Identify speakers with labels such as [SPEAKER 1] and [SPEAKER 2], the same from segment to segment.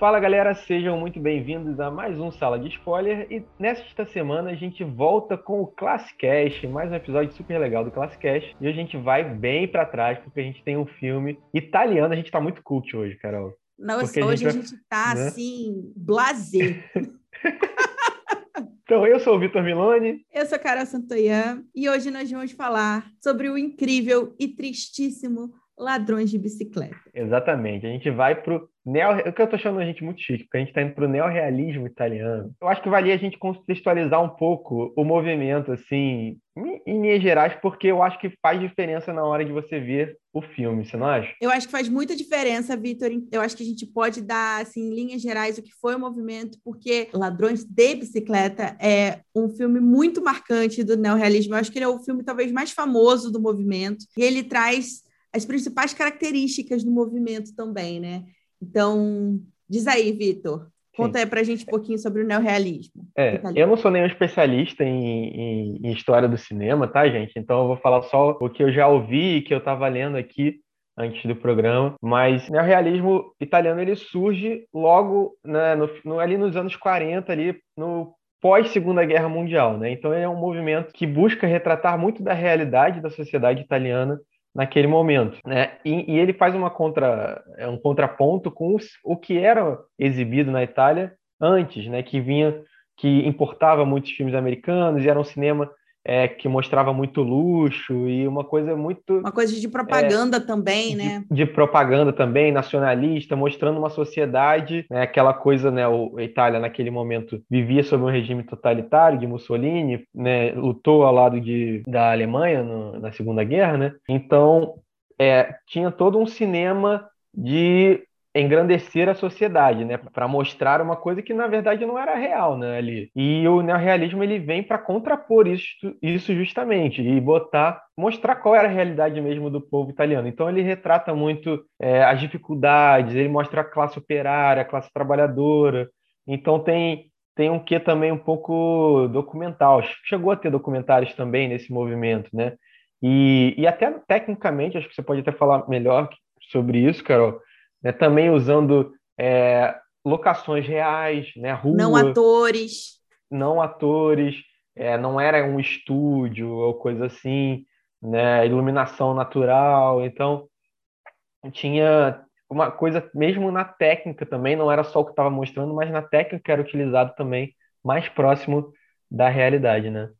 [SPEAKER 1] Fala galera, sejam muito bem-vindos a mais um Sala de Spoiler e nesta semana a gente volta com o Classicast, mais um episódio super legal do Classicast e a gente vai bem para trás porque a gente tem um filme italiano, a gente tá muito cult hoje, Carol.
[SPEAKER 2] Nossa, hoje a gente, a gente tá né? assim, blazer.
[SPEAKER 1] Então, eu sou o Vitor Milone.
[SPEAKER 2] Eu sou a Carol Santoyan e hoje nós vamos falar sobre o incrível e tristíssimo Ladrões de Bicicleta.
[SPEAKER 1] Exatamente. A gente vai pro neo... O que eu tô achando a gente muito chique, porque a gente tá indo pro neorrealismo italiano. Eu acho que valia a gente contextualizar um pouco o movimento, assim, em linhas gerais, porque eu acho que faz diferença na hora de você ver o filme, você não acha?
[SPEAKER 2] Eu acho que faz muita diferença, Vitor. Eu acho que a gente pode dar, assim, em linhas gerais, o que foi o movimento, porque Ladrões de Bicicleta é um filme muito marcante do neorrealismo. Eu acho que ele é o filme talvez mais famoso do movimento. E ele traz as principais características do movimento também, né? Então, diz aí, Vitor. Conta aí pra gente um pouquinho sobre o neorrealismo.
[SPEAKER 1] É, eu não sou nenhum especialista em, em, em, história do cinema, tá, gente? Então eu vou falar só o que eu já ouvi e que eu estava lendo aqui antes do programa. Mas o neorrealismo italiano ele surge logo né, no, no, ali nos anos 40, ali no pós Segunda Guerra Mundial, né? Então ele é um movimento que busca retratar muito da realidade da sociedade italiana naquele momento, né? E, e, ele faz uma contra, é um contraponto com os, o que era exibido na Itália antes, né? Que vinha, que importava muitos filmes americanos e era um cinema é, que mostrava muito luxo e uma coisa muito.
[SPEAKER 2] Uma coisa de propaganda é, também, né?
[SPEAKER 1] De, de, propaganda também, nacionalista, mostrando uma sociedade, né, aquela coisa, né? O, a Itália, naquele momento, vivia sob um regime totalitário de Mussolini, né, lutou ao lado de, da Alemanha no, na Segunda Guerra, né? Então, é, tinha todo um cinema de engrandecer a sociedade, né, para mostrar uma coisa que na verdade não era real, né, ali. E o neorrealismo ele vem para contrapor isso, isso justamente e botar, mostrar qual era a realidade mesmo do povo italiano. Então ele retrata muito é, as dificuldades, ele mostra a classe operária, a classe trabalhadora. Então tem tem um que também um pouco documental. Chegou a ter documentários também nesse movimento, né? E, e até tecnicamente, acho que você pode até falar melhor sobre isso, Carol né, também usando é, locações reais, né, rua,
[SPEAKER 2] não atores,
[SPEAKER 1] não atores, é, não era um estúdio ou coisa assim, né, iluminação natural, então tinha uma coisa mesmo na técnica também, não era só o que estava mostrando, mas na técnica era utilizado também mais próximo da realidade, né?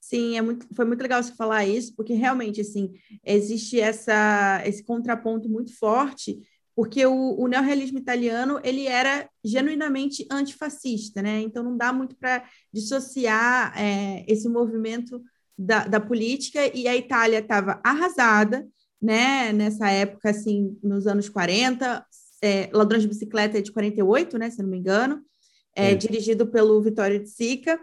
[SPEAKER 2] Sim, é muito, foi muito legal você falar isso, porque realmente assim existe essa, esse contraponto muito forte porque o, o neorrealismo italiano ele era genuinamente antifascista, né? Então não dá muito para dissociar é, esse movimento da, da, política e a Itália estava arrasada, né? Nessa época, assim, nos anos 40, é, Ladrões de Bicicleta é de 48, né? Se não me engano, é, dirigido pelo Vittorio de Sica.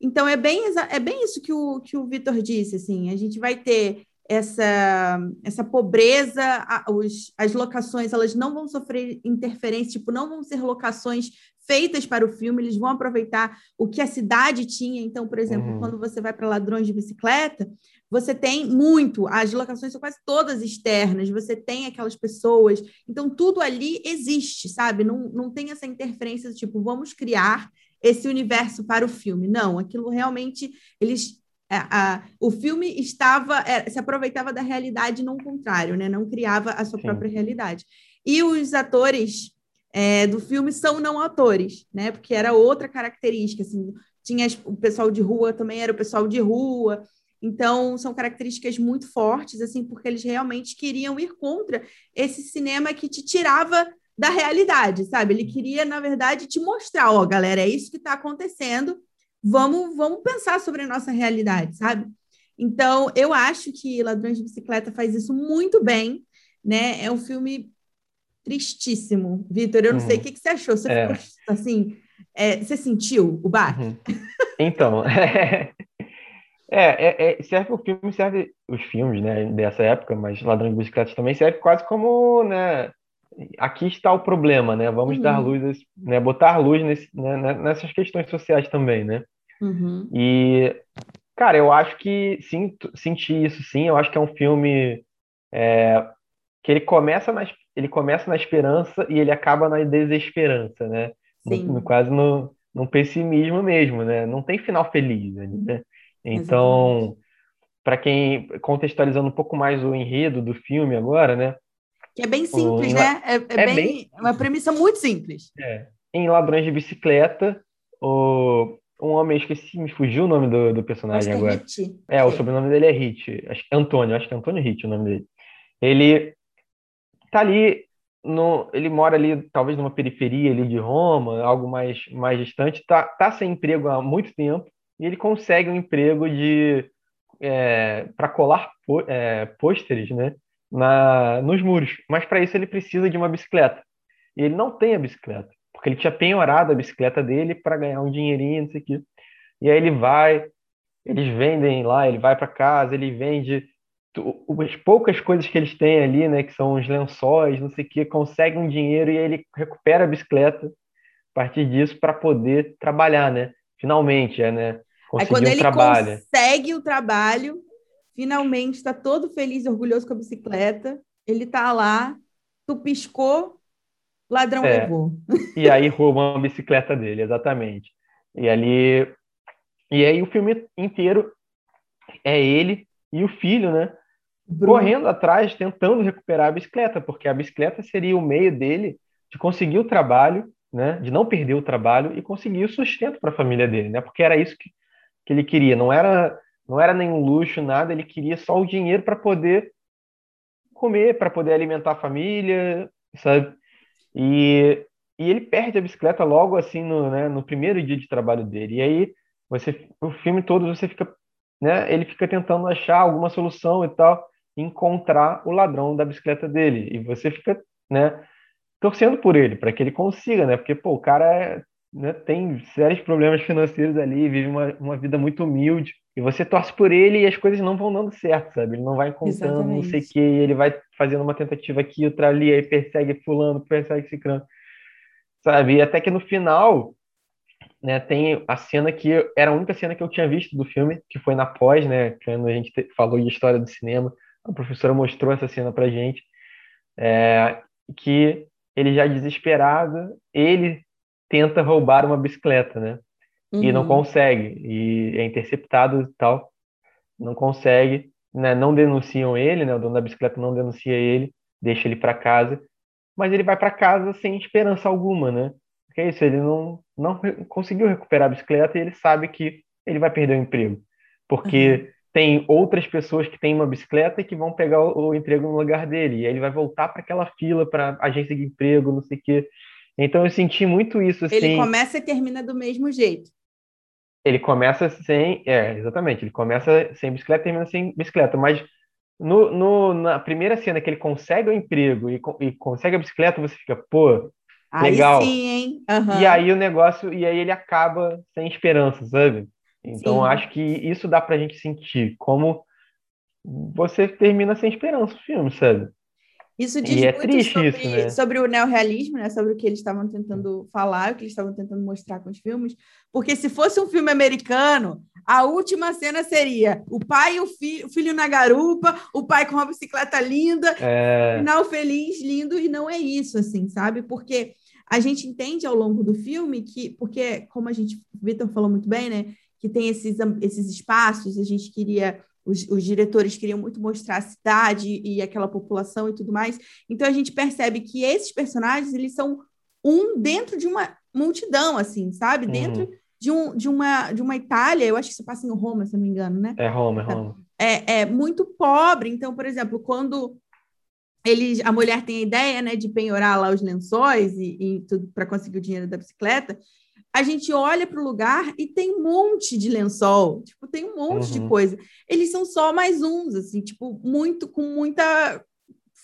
[SPEAKER 2] Então é bem, é bem isso que o, que o Vitor disse, assim, a gente vai ter essa, essa pobreza, os, as locações elas não vão sofrer interferência, tipo, não vão ser locações feitas para o filme, eles vão aproveitar o que a cidade tinha. Então, por exemplo, uhum. quando você vai para Ladrões de Bicicleta, você tem muito, as locações são quase todas externas, você tem aquelas pessoas, então tudo ali existe, sabe? Não, não tem essa interferência, tipo, vamos criar esse universo para o filme. Não, aquilo realmente eles a, é, a, o filme estava é, se aproveitava da realidade não contrário, né? Não criava a sua Sim. própria realidade. E os atores é, do filme são não atores, né? Porque era outra característica, assim, tinha o pessoal de rua também era o pessoal de rua. Então, são características muito fortes, assim, porque eles realmente queriam ir contra esse cinema que te tirava da realidade, sabe? Ele queria, na verdade, te mostrar, ó, galera, é isso que está acontecendo, vamos, vamos pensar sobre a nossa realidade, sabe? Então, eu acho que Ladrões de Bicicleta faz isso muito bem, né? É um filme tristíssimo. Vitor, eu não uhum. sei o que, que, você achou. Você é. ficou assim, é, você sentiu o baque? Uhum.
[SPEAKER 1] Então, é, é, é, serve o filme, serve os filmes, né, dessa época, mas Ladrões de Bicicletas também serve quase como, né, aqui está o problema, né? Vamos uhum. dar luz, né? Botar luz nesse, né? nessas questões sociais também, né? Uhum. E, cara, eu acho que sim, senti isso sim. Eu acho que é um filme é, que ele começa nas, ele começa na esperança e ele acaba na desesperança, né? No, no, quase no, no pessimismo mesmo, né? Não tem final feliz ali, né? Então, para quem contextualizando um pouco mais o enredo do filme agora, né?
[SPEAKER 2] Que é bem simples, né? É, é, é bem, bem, uma premissa muito simples.
[SPEAKER 1] É. Em Ladrões de Bicicleta, o, um homem, esqueci, me fugiu o nome do, do personagem
[SPEAKER 2] acho
[SPEAKER 1] agora.
[SPEAKER 2] É, Hit.
[SPEAKER 1] é, o sobrenome dele é Hit. Acho que Antônio, acho que é Antônio Hit o nome dele. Ele tá ali no, ele mora ali, talvez numa periferia ali de Roma, algo mais, mais distante, tá, tá sem emprego há muito tempo, e ele consegue um emprego de é, para colar é, pôsteres né, na, nos muros. Mas para isso ele precisa de uma bicicleta. E ele não tem a bicicleta, porque ele tinha penhorado a bicicleta dele para ganhar um dinheirinho, não sei o quê. E aí ele vai, eles vendem lá, ele vai para casa, ele vende as poucas coisas que eles têm ali, né, que são os lençóis, não sei o que, consegue um dinheiro e aí ele recupera a bicicleta a partir disso para poder trabalhar, né? Finalmente, é, né?
[SPEAKER 2] Conseguir aí quando um ele trabalho. consegue o trabalho, finalmente está todo feliz e orgulhoso com a bicicleta, ele está lá, tu piscou, ladrão é, levou.
[SPEAKER 1] E aí roubam a bicicleta dele, exatamente. E ali e aí o filme inteiro é ele e o filho, né? Bruno. correndo atrás, tentando recuperar a bicicleta, porque a bicicleta seria o meio dele de conseguir o trabalho, né, de não perder o trabalho e conseguir o sustento para a família dele, né, porque era isso que, que ele queria, não era não era nenhum luxo, nada, ele queria só o dinheiro para poder comer, para poder alimentar a família, sabe? E, e ele perde a bicicleta logo assim no, né, no primeiro dia de trabalho dele. E aí você o filme todo você fica, né, ele fica tentando achar alguma solução e tal encontrar o ladrão da bicicleta dele. E você fica, né, torcendo por ele, para que ele consiga, né? Porque, pô, o cara é, né, tem sérios problemas financeiros ali, vive uma, uma vida muito humilde. E você torce por ele e as coisas não vão dando certo, sabe? Ele não vai encontrando Exatamente. não sei o que, ele vai fazendo uma tentativa aqui, outra ali, aí persegue fulano, persegue ciclano, sabe? E até que no final, né, tem a cena que era a única cena que eu tinha visto do filme, que foi na pós, né, quando a gente falou de história do cinema, a professora mostrou essa cena para gente, é, que ele já desesperado, ele tenta roubar uma bicicleta, né? Uhum. E não uhum. consegue, e é interceptado e tal, não consegue, né? Não denunciam ele, né? O dono da bicicleta não denuncia ele, deixa ele para casa, mas ele vai para casa sem esperança alguma, né? Porque é isso, ele não, não conseguiu recuperar a bicicleta e ele sabe que ele vai perder o emprego, porque uhum tem outras pessoas que têm uma bicicleta e que vão pegar o, o emprego no lugar dele. E aí ele vai voltar para aquela fila para agência de emprego, não sei o quê. Então eu senti muito isso assim.
[SPEAKER 2] Ele começa e termina do mesmo jeito.
[SPEAKER 1] Ele começa sem, é, exatamente, ele começa sem bicicleta e termina sem bicicleta, mas no, no, na primeira cena que ele consegue o emprego e, e consegue a bicicleta, você fica, pô, legal.
[SPEAKER 2] Aí sim, hein?
[SPEAKER 1] Uhum. E aí o negócio, e aí ele acaba sem esperança, sabe? Então, Sim. acho que isso dá pra gente sentir como você termina sem esperança o filme, sabe?
[SPEAKER 2] Isso diz e é triste sobre, isso, né? sobre o neorrealismo, né? Sobre o que eles estavam tentando falar, o que eles estavam tentando mostrar com os filmes. Porque se fosse um filme americano, a última cena seria o pai e o, fi o filho na garupa, o pai com uma bicicleta linda, é... final feliz, lindo, e não é isso, assim, sabe? Porque a gente entende ao longo do filme que, porque, como a gente, o Vitor falou muito bem, né? que tem esses, esses espaços, a gente queria, os, os diretores queriam muito mostrar a cidade e aquela população e tudo mais. Então a gente percebe que esses personagens, eles são um dentro de uma multidão, assim, sabe? Uhum. Dentro de, um, de, uma, de uma Itália, eu acho que isso passa em Roma, se não me engano, né?
[SPEAKER 1] É Roma, é Roma.
[SPEAKER 2] É, é muito pobre. Então, por exemplo, quando eles, a mulher tem a ideia, né, de penhorar lá os lençóis e, e tudo para conseguir o dinheiro da bicicleta, a gente olha para o lugar e tem um monte de lençol, tipo, tem um monte uhum. de coisa. Eles são só mais uns, assim, tipo, muito com muita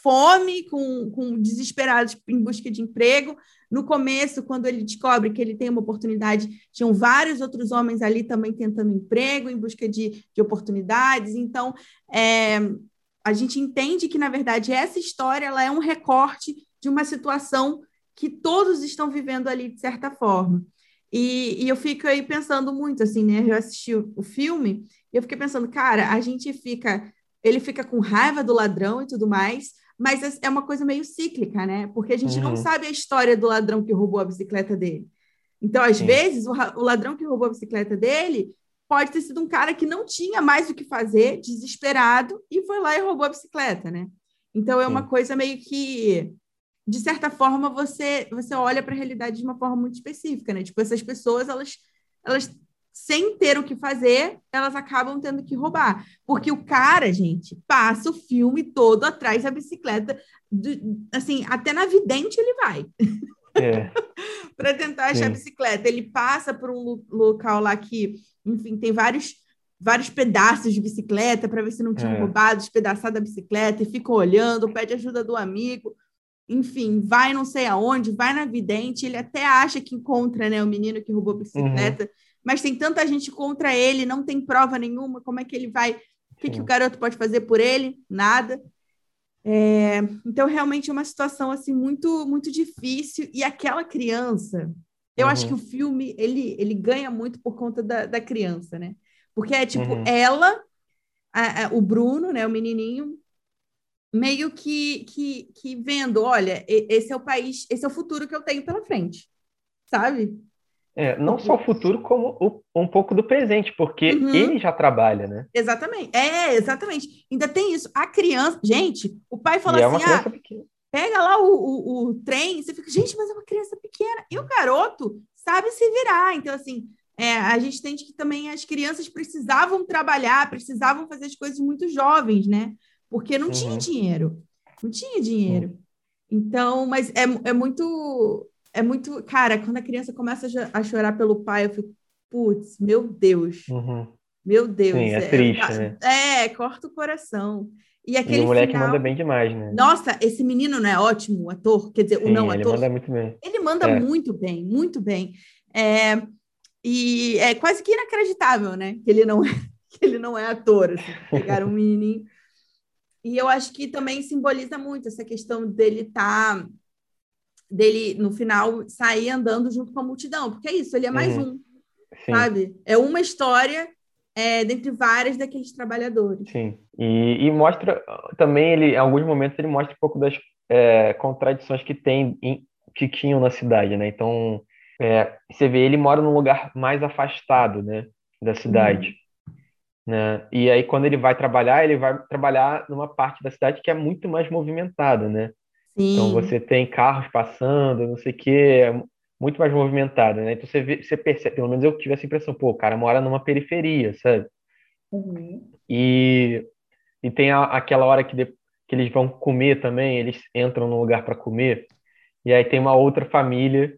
[SPEAKER 2] fome, com, com desesperados em busca de emprego. No começo, quando ele descobre que ele tem uma oportunidade, tinham vários outros homens ali também tentando emprego, em busca de, de oportunidades. Então, é, a gente entende que, na verdade, essa história ela é um recorte de uma situação que todos estão vivendo ali de certa forma. E, e, eu fico aí pensando muito, assim, né? Eu assisti o, o filme e eu fiquei pensando, cara, a gente fica. Ele fica com raiva do ladrão e tudo mais, mas é, é uma coisa meio cíclica, né? Porque a gente
[SPEAKER 1] Uhum.
[SPEAKER 2] não sabe a história do ladrão que roubou a bicicleta dele. Então, às
[SPEAKER 1] Sim.
[SPEAKER 2] vezes, o, o ladrão que roubou a bicicleta dele pode ter sido um cara que não tinha mais o que fazer, desesperado, e foi lá e roubou a bicicleta, né? Então, é uma
[SPEAKER 1] Sim.
[SPEAKER 2] coisa meio que, de certa forma, você, você olha para a realidade de uma forma muito específica, né? Tipo, essas pessoas, elas, elas, sem ter o que fazer, elas acabam tendo que roubar. Porque o cara, gente, passa o filme todo atrás da bicicleta, do- assim, até na vidente ele vai
[SPEAKER 1] É.
[SPEAKER 2] para tentar achar a
[SPEAKER 1] Sim.
[SPEAKER 2] bicicleta. Ele passa por um lo- local lá que, enfim, tem vários vários pedaços de bicicleta para ver se não tinham
[SPEAKER 1] É.
[SPEAKER 2] roubado, despedaçado a bicicleta e fica olhando, pede ajuda do amigo. Enfim, vai não sei aonde, vai na vidente, ele até acha que encontra, né, o menino que roubou a bicicleta, mas tem tanta gente contra ele, não tem prova nenhuma, como é que ele vai? O que, que o garoto pode fazer por ele? Nada. É, então, realmente é uma situação assim muito muito difícil. E aquela criança, eu acho
[SPEAKER 1] Uhum.
[SPEAKER 2] que o filme ele, ele ganha muito por conta da, da criança, né? Porque é tipo
[SPEAKER 1] Uhum.
[SPEAKER 2] ela, a- a- o Bruno, né, o menininho, meio que, que, que vendo, olha, esse é o país, esse é o futuro que eu tenho pela frente, sabe?
[SPEAKER 1] É, não só o futuro, como o- um pouco do presente, porque
[SPEAKER 2] Uhum.
[SPEAKER 1] ele já trabalha, né?
[SPEAKER 2] Exatamente. É, exatamente. Ainda tem isso. A criança, gente, o pai falou
[SPEAKER 1] e é
[SPEAKER 2] assim:
[SPEAKER 1] uma
[SPEAKER 2] ah,
[SPEAKER 1] pequena.
[SPEAKER 2] pega lá o, o, o trem, você fica, gente, mas é uma criança pequena. E o garoto sabe se virar. Então, assim, é, a gente entende que também as crianças precisavam trabalhar, precisavam fazer as coisas muito jovens, né? Porque não tinha
[SPEAKER 1] Uhum.
[SPEAKER 2] dinheiro. Não tinha dinheiro. Então, mas é, é muito. É muito. Cara, quando a criança começa a cho- a chorar pelo pai, eu fico, putz, meu Deus.
[SPEAKER 1] Uhum.
[SPEAKER 2] Meu Deus.
[SPEAKER 1] Sim, é triste, né?
[SPEAKER 2] É, corta o coração. E
[SPEAKER 1] E
[SPEAKER 2] aquele
[SPEAKER 1] o moleque
[SPEAKER 2] final...
[SPEAKER 1] manda bem demais, né?
[SPEAKER 2] Nossa, esse menino não é ótimo, o ator? Quer dizer, o
[SPEAKER 1] Sim,
[SPEAKER 2] não
[SPEAKER 1] ele
[SPEAKER 2] ator?
[SPEAKER 1] manda muito bem.
[SPEAKER 2] Ele manda
[SPEAKER 1] É.
[SPEAKER 2] muito bem, muito bem. É, e é quase que inacreditável, né? Que ele não é, que ele não é ator. Assim, pegaram um menininho. E eu acho que também simboliza muito essa questão dele estar. dele, no final, sair andando junto com a multidão. Porque é isso, ele é mais
[SPEAKER 1] Uhum.
[SPEAKER 2] um,
[SPEAKER 1] Sim,
[SPEAKER 2] sabe? É uma história é, dentre várias daqueles trabalhadores.
[SPEAKER 1] sim. E, e mostra também, ele, em alguns momentos, ele mostra um pouco das é, contradições que tem, em- que tinham na cidade, né? Então, é, você vê, ele mora num lugar mais afastado, né, da cidade. Né? E aí, quando ele vai trabalhar, ele vai trabalhar numa parte da cidade que é muito mais movimentada, né?
[SPEAKER 2] Sim.
[SPEAKER 1] Então você tem carros passando, não sei o quê, é muito mais movimentado, né? Então você vê, você percebe, pelo menos eu tive essa impressão, pô, o cara mora numa periferia, sabe?
[SPEAKER 2] Uhum.
[SPEAKER 1] E, e tem a- aquela hora que, de- que eles vão comer também, eles entram num lugar para comer, e aí tem uma outra família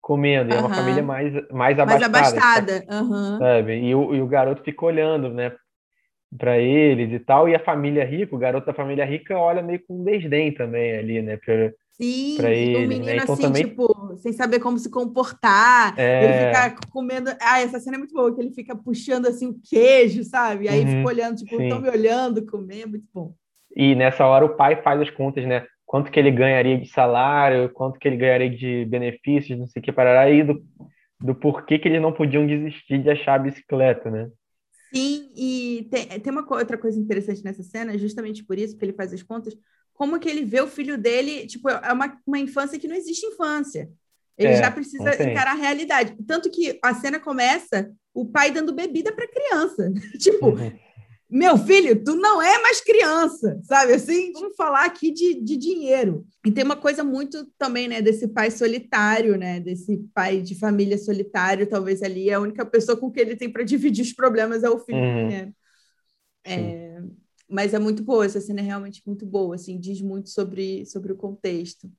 [SPEAKER 1] comendo, e é uma família mais, mais
[SPEAKER 2] Mais
[SPEAKER 1] abastada, tá-
[SPEAKER 2] abastada.
[SPEAKER 1] Sabe? E o, e o garoto fica olhando, né, para eles e tal, e a família rica, o garoto da família rica olha meio com desdém também ali, né, pra,
[SPEAKER 2] Sim,
[SPEAKER 1] pra
[SPEAKER 2] e o
[SPEAKER 1] né?
[SPEAKER 2] menino
[SPEAKER 1] Então
[SPEAKER 2] assim,
[SPEAKER 1] também-
[SPEAKER 2] tipo, sem saber como se comportar,
[SPEAKER 1] É.
[SPEAKER 2] ele fica comendo. Ah, essa cena é muito boa, que ele fica puxando assim o queijo, sabe? Aí
[SPEAKER 1] Uhum,
[SPEAKER 2] fica olhando, tipo, estão me olhando comer, é muito bom.
[SPEAKER 1] E nessa hora o pai faz as contas, né? Quanto que ele ganharia de salário, quanto que ele ganharia de benefícios, não sei o que, parará, e do, do porquê que eles não podiam desistir de achar a bicicleta, né?
[SPEAKER 2] Sim, e tem, tem uma outra coisa interessante nessa cena, justamente por isso que ele faz as contas, como que ele vê o filho dele, tipo, é uma, uma infância que não existe infância. Ele
[SPEAKER 1] É,
[SPEAKER 2] já precisa encarar a realidade. Tanto que a cena começa o pai dando bebida para criança. tipo,
[SPEAKER 1] Uhum.
[SPEAKER 2] Meu filho, tu não é mais criança, sabe assim? Vamos falar aqui de, de dinheiro. E tem uma coisa muito também, né, desse pai solitário, né, desse pai de família solitário, talvez ali a única pessoa com quem ele tem para dividir os problemas é o filho
[SPEAKER 1] Uhum.
[SPEAKER 2] pequeno. É, mas é muito boa, essa cena é realmente muito boa, assim, diz muito sobre, sobre o contexto.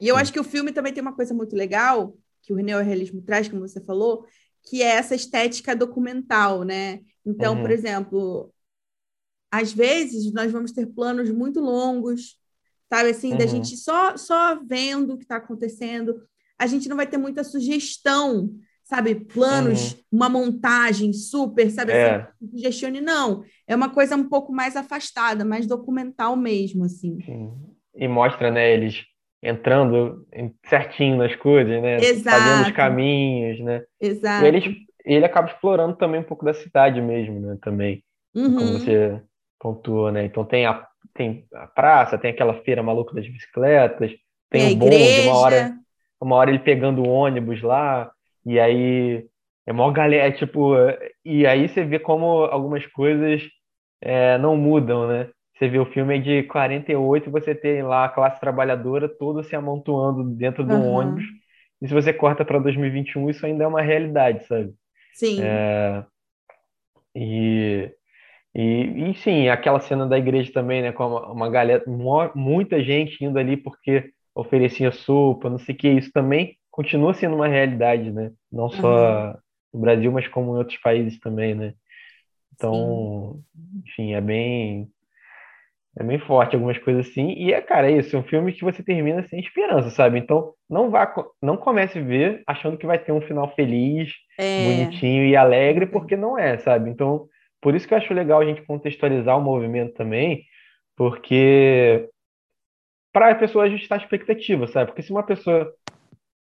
[SPEAKER 2] E eu
[SPEAKER 1] Sim.
[SPEAKER 2] acho que o filme também tem uma coisa muito legal, que o neorrealismo traz, como você falou, que é essa estética documental, né? Então,
[SPEAKER 1] Uhum.
[SPEAKER 2] por exemplo, às vezes nós vamos ter planos muito longos, sabe assim, da
[SPEAKER 1] Uhum.
[SPEAKER 2] gente só só vendo o que está acontecendo. A gente não vai ter muita sugestão, sabe? Planos, uma montagem super, sabe
[SPEAKER 1] É.
[SPEAKER 2] assim, sugestione não. É uma coisa um pouco mais afastada, mais documental mesmo, assim.
[SPEAKER 1] Sim. E mostra, né, eles entrando certinho nas coisas, né? Fazendo
[SPEAKER 2] Exato.
[SPEAKER 1] os caminhos, né?
[SPEAKER 2] Exato.
[SPEAKER 1] E eles, ele acaba explorando também um pouco da cidade mesmo, né? Também, como
[SPEAKER 2] Uhum.
[SPEAKER 1] você pontuou, né? Então tem a, tem a praça, tem aquela feira maluca das bicicletas, tem,
[SPEAKER 2] o bonde,
[SPEAKER 1] uma hora, uma hora ele pegando o ônibus lá, e aí é maior galera, é, tipo, e aí você vê como algumas coisas é, não mudam, né? Você vê o filme de 48 e você tem lá a classe trabalhadora toda se amontoando dentro do uhum. ônibus. E se você corta para 2021, isso ainda é uma realidade, sabe?
[SPEAKER 2] Sim.
[SPEAKER 1] É, e, e, e, sim, aquela cena da igreja também, né? Com uma, uma galera, muita gente indo ali porque oferecia sopa, não sei o que. Isso também continua sendo uma realidade, né? Não só uhum. no Brasil, mas como em outros países também, né? Então, sim. enfim, é bem é bem forte algumas coisas assim. E é, cara, é isso, é um filme que você termina sem esperança, sabe? Então, não vá, não comece a ver achando que vai ter um final feliz, é. bonitinho e alegre, porque não é, sabe? Então, por isso que eu acho legal a gente contextualizar o movimento também, porque para a pessoa ajustar a expectativa, sabe? Porque se uma pessoa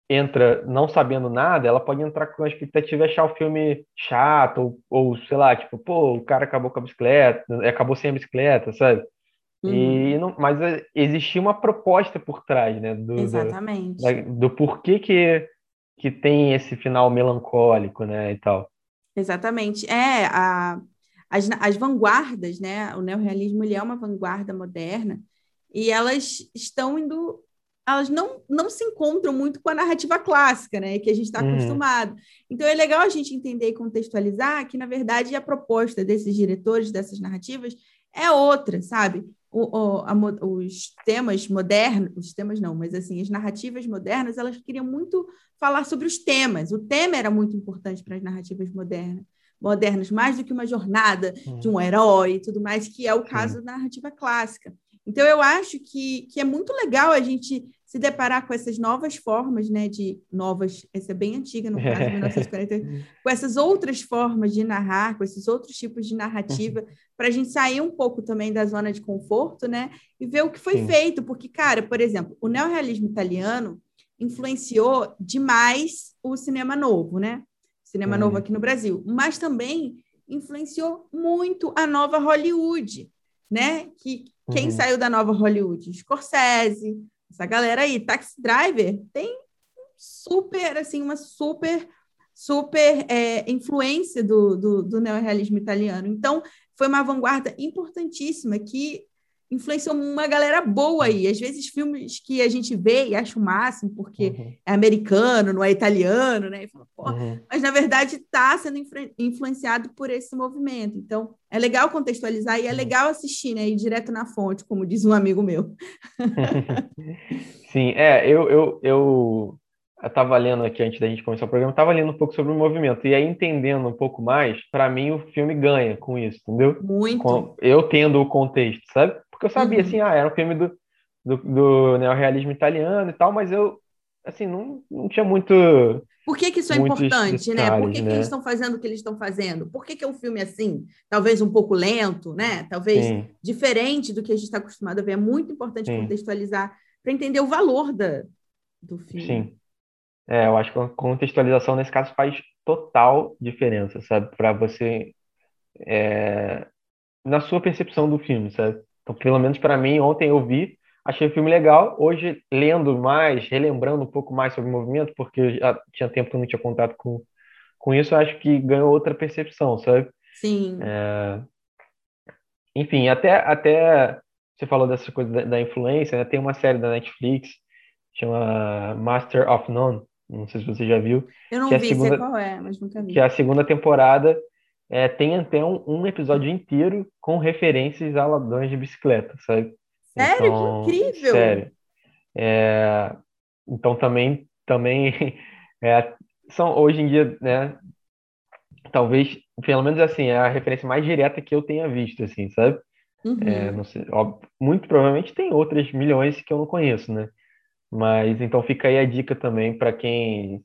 [SPEAKER 1] entra não sabendo nada, ela pode entrar com a expectativa e achar o filme chato, ou, ou sei lá, tipo, pô, o cara acabou com a bicicleta, acabou sem a bicicleta, sabe? Uhum. E não, mas é, existia uma proposta por trás, né? Do,
[SPEAKER 2] Exatamente.
[SPEAKER 1] Do, do porquê que, que tem esse final melancólico, né? E tal.
[SPEAKER 2] Exatamente. É, a, as, as vanguardas, né? O neorrealismo ele é uma vanguarda moderna e elas estão indo elas não, não se encontram muito com a narrativa clássica, né, que a gente está uhum. acostumado. Então é legal a gente entender e contextualizar que, na verdade, a proposta desses diretores, dessas narrativas, é outra, sabe? O, o, a, os temas modernos, os temas não, mas assim, as narrativas modernas, elas queriam muito falar sobre os temas. O tema era muito importante para as narrativas modernas, modernas, mais do que uma jornada uhum. de um herói e tudo mais, que é o caso da narrativa clássica. Então, eu acho que, que é muito legal a gente se deparar com essas novas formas, né, de novas, essa é bem antiga no caso, 1940, com essas outras formas de narrar, com esses outros tipos de narrativa, para a gente sair um pouco também da zona de conforto, né, e ver o que foi Sim. feito, porque, cara, por exemplo, o neorrealismo italiano influenciou demais o cinema novo, né, cinema uhum. novo aqui no Brasil, mas também influenciou muito a nova Hollywood, né, que quem uhum. saiu da nova Hollywood? Scorsese, essa galera aí, Taxi Driver, tem super, assim, uma super, super é, influência do, do, do neorrealismo italiano. Então, foi uma vanguarda importantíssima que influenciou uma galera boa aí. Às vezes, filmes que a gente vê e acha o máximo, porque uhum. é americano, não é italiano, né? Fala, uhum. Mas, na verdade, está sendo influenciado por esse movimento. Então, é legal contextualizar e é uhum. legal assistir, né? Ir direto na fonte, como diz um amigo meu.
[SPEAKER 1] Sim, é, eu, eu, eu eu estava lendo aqui antes da gente começar o programa, estava lendo um pouco sobre o movimento. E aí, entendendo um pouco mais, para mim o filme ganha com isso, entendeu?
[SPEAKER 2] Muito.
[SPEAKER 1] Com, eu tendo o contexto, sabe? Porque eu sabia, uhum. assim, ah, era um filme do, do, do neorrealismo italiano e tal, mas eu, assim, não, não tinha muito.
[SPEAKER 2] Por que, que isso é importante, né? Por que, né? que eles estão fazendo o que eles estão fazendo? Por que, que é um filme assim? Talvez um pouco lento, né? Talvez Sim. diferente do que a gente está acostumado a ver. É muito importante Sim. contextualizar para entender o valor da, do filme.
[SPEAKER 1] Sim. É, eu acho que a contextualização nesse caso faz total diferença, sabe? Para você. É, na sua percepção do filme, sabe? Então, pelo menos para mim, ontem eu vi, achei o filme legal. Hoje, lendo mais, relembrando um pouco mais sobre o movimento, porque já tinha tempo que eu não tinha contato com, com isso, eu acho que ganhou outra percepção, sabe?
[SPEAKER 2] Sim.
[SPEAKER 1] É... Enfim, até, até você falou dessa coisa da, da influência, né? Tem uma série da Netflix, chama Master of None, não sei se você já viu.
[SPEAKER 2] Eu não
[SPEAKER 1] vi,
[SPEAKER 2] segunda, sei qual é, mas nunca vi.
[SPEAKER 1] Que a segunda temporada é, tem até um, um, episódio inteiro com referências a ladrões de bicicleta, sabe?
[SPEAKER 2] Sério? Então, que incrível!
[SPEAKER 1] Sério. É, então também, também é, são hoje em dia, né? Talvez, pelo menos assim, é a referência mais direta que eu tenha visto, assim, sabe? Uhum. É, não sei, ó, muito provavelmente tem outras milhões que eu não conheço, né? Mas então fica aí a dica também para quem,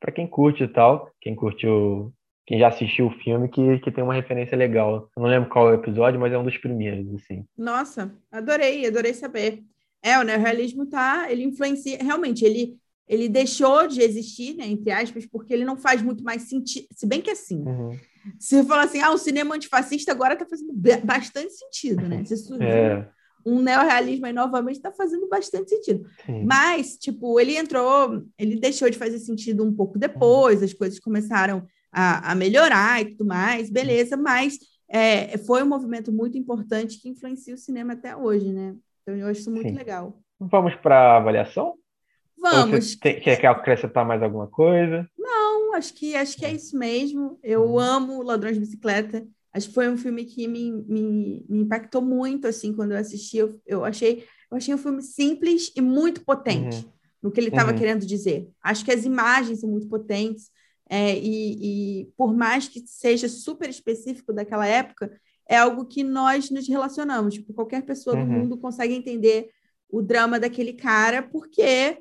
[SPEAKER 1] para quem curte e tal, quem curte o, quem já assistiu o filme que, que tem uma referência legal. Eu não lembro qual é o episódio, mas é um dos primeiros, assim.
[SPEAKER 2] Nossa, adorei, adorei saber. É, o neorrealismo tá, ele influencia, realmente, ele ele deixou de existir, né, entre aspas, porque ele não faz muito mais sentido, se bem que assim, uhum. Você fala assim, ah, o cinema antifascista agora está fazendo bastante sentido, né? Você surgiu é. um neorrealismo aí novamente está fazendo bastante sentido. Sim. Mas, tipo, ele entrou, ele deixou de fazer sentido um pouco depois, as coisas começaram a, a melhorar e tudo mais, beleza, mas é, foi um movimento muito importante que influencia o cinema até hoje, né? Então eu acho isso muito Sim. legal.
[SPEAKER 1] Vamos para a avaliação?
[SPEAKER 2] Vamos.
[SPEAKER 1] Tem, quer acrescentar mais alguma coisa?
[SPEAKER 2] Não, acho que acho que é isso mesmo. Eu uhum. amo Ladrões de Bicicleta. Acho que foi um filme que me, me, me impactou muito assim quando eu assisti. Eu, eu, achei eu achei um filme simples e muito potente uhum. no que ele estava uhum. querendo dizer. Acho que as imagens são muito potentes. É, e, e por mais que seja super específico daquela época, é algo que nós nos relacionamos. Tipo, qualquer pessoa uhum. do mundo consegue entender o drama daquele cara, porque,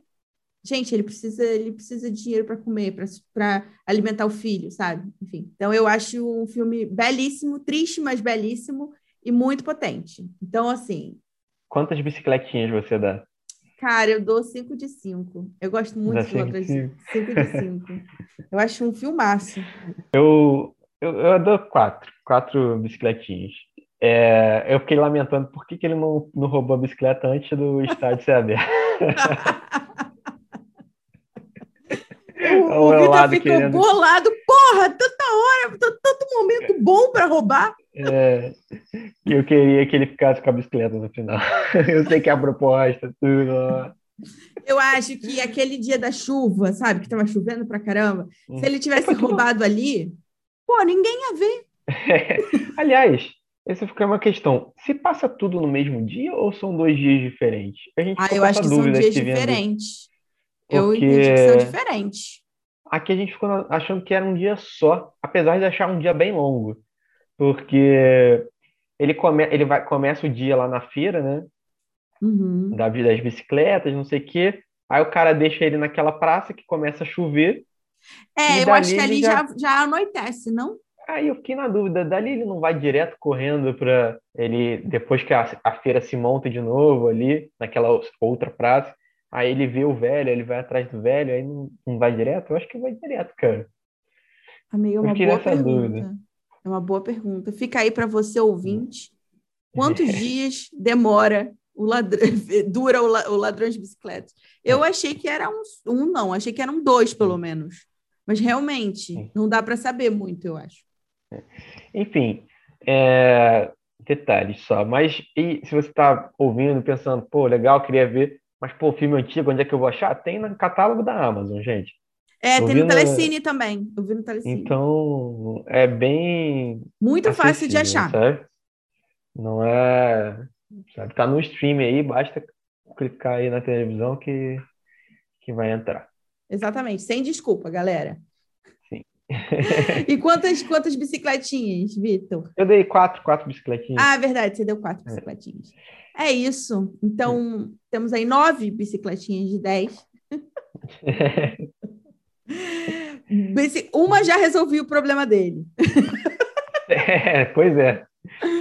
[SPEAKER 2] gente, ele precisa, ele precisa de dinheiro para comer, para alimentar o filho, sabe? Enfim. Então, eu acho um filme belíssimo, triste, mas belíssimo e muito potente. Então, assim.
[SPEAKER 1] Quantas bicicletinhas você dá?
[SPEAKER 2] Cara, eu dou 5 de 5. Eu gosto muito de outras 5 de 5. eu acho um filmaço.
[SPEAKER 1] Eu, eu, eu dou 4. 4 bicicletinhas. É, eu fiquei lamentando por que, que ele não, não roubou a bicicleta antes do estádio ser aberto.
[SPEAKER 2] o, o Vitor ficou querendo... bolado. Porra, tanta hora, tanto momento bom para roubar.
[SPEAKER 1] É, eu queria que ele ficasse com a bicicleta no final. Eu sei que é a proposta, tudo.
[SPEAKER 2] Eu acho que aquele dia da chuva, sabe, que tava chovendo pra caramba, hum. se ele tivesse roubado ali, pô, ninguém ia ver.
[SPEAKER 1] É. Aliás, essa fica uma questão. Se passa tudo no mesmo dia ou são dois dias diferentes?
[SPEAKER 2] A gente ah, eu acho que são dias diferentes. Porque... Eu entendi que são diferentes.
[SPEAKER 1] Aqui a gente ficou achando que era um dia só, apesar de achar um dia bem longo porque ele, come, ele vai, começa o dia lá na feira, né?
[SPEAKER 2] Uhum.
[SPEAKER 1] Da, das bicicletas, não sei o quê. Aí o cara deixa ele naquela praça que começa a chover.
[SPEAKER 2] É, eu acho que ali já... já, já anoitece, não?
[SPEAKER 1] Aí eu fiquei na dúvida, dali ele não vai direto correndo para ele, depois que a, a, feira se monta de novo ali, naquela outra praça, aí ele vê o velho, ele vai atrás do velho, aí não, não vai direto? Eu acho que vai direto, cara.
[SPEAKER 2] Amigo, é uma boa pergunta. Dúvida. É uma boa pergunta. Fica aí para você, ouvinte. Quantos dias demora o ladrão, dura o, ladrão de bicicleta? Eu é. achei que era um, um, não, achei que eram dois, pelo menos. Mas realmente, não dá para saber muito, eu acho.
[SPEAKER 1] É. Enfim, é, detalhes só. Mas e se você está ouvindo, pensando, pô, legal, queria ver, mas pô, filme antigo, onde é que eu vou achar? Tem no catálogo da Amazon, gente.
[SPEAKER 2] É, eu tem no Telecine também. Eu vi no Telecine.
[SPEAKER 1] Então, é bem.
[SPEAKER 2] Muito fácil de achar.
[SPEAKER 1] Sabe? Não é. Sabe? Tá no stream aí, basta clicar aí na televisão que, que vai entrar.
[SPEAKER 2] Exatamente, sem desculpa, galera.
[SPEAKER 1] Sim.
[SPEAKER 2] e quantas, quantas bicicletinhas, Vitor?
[SPEAKER 1] Eu dei quatro, quatro bicicletinhas.
[SPEAKER 2] Ah, é verdade, você deu quatro é. bicicletinhas. É, é isso. Então, é. temos aí nove bicicletinhas de dez. Uma já resolveu o problema dele.
[SPEAKER 1] É, pois é.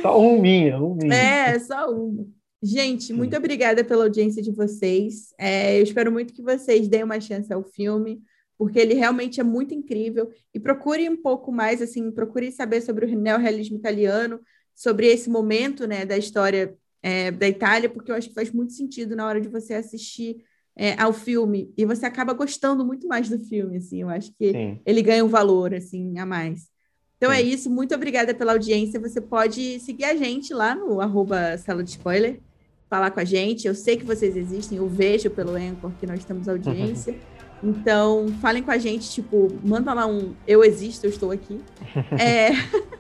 [SPEAKER 1] Só um minha, um minha.
[SPEAKER 2] É, só uma. Gente, muito obrigada pela audiência de vocês. É, eu espero muito que vocês deem uma chance ao filme, porque ele realmente é muito incrível. E procure um pouco mais, assim, procure saber sobre o neorrealismo italiano, sobre esse momento né, da história é, da Itália, porque eu acho que faz muito sentido na hora de você assistir é, ao filme e você acaba gostando muito mais do filme, assim, eu acho que Sim. ele ganha um valor, assim, a mais. Então é Sim. é isso, muito obrigada pela audiência, você pode seguir a gente lá no arroba sala de spoiler, falar com a gente, eu sei que vocês existem, eu vejo pelo Anchor que nós temos audiência, então falem com a gente, tipo, manda lá um eu existo, eu estou aqui. é,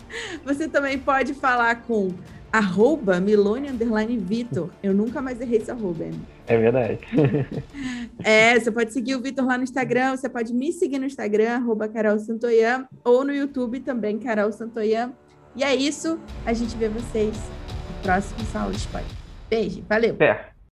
[SPEAKER 2] você também pode falar com arroba Milone Underline Vitor. Eu nunca mais errei esse arroba, Amy.
[SPEAKER 1] É verdade.
[SPEAKER 2] é, você pode seguir o Vitor lá no Instagram, você pode me seguir no Instagram, arroba Carol Santoyan, ou no YouTube também, Carol Santoyan. E é isso, a gente vê vocês no próximo Sala de Spoiler. Beijo, valeu!
[SPEAKER 1] É.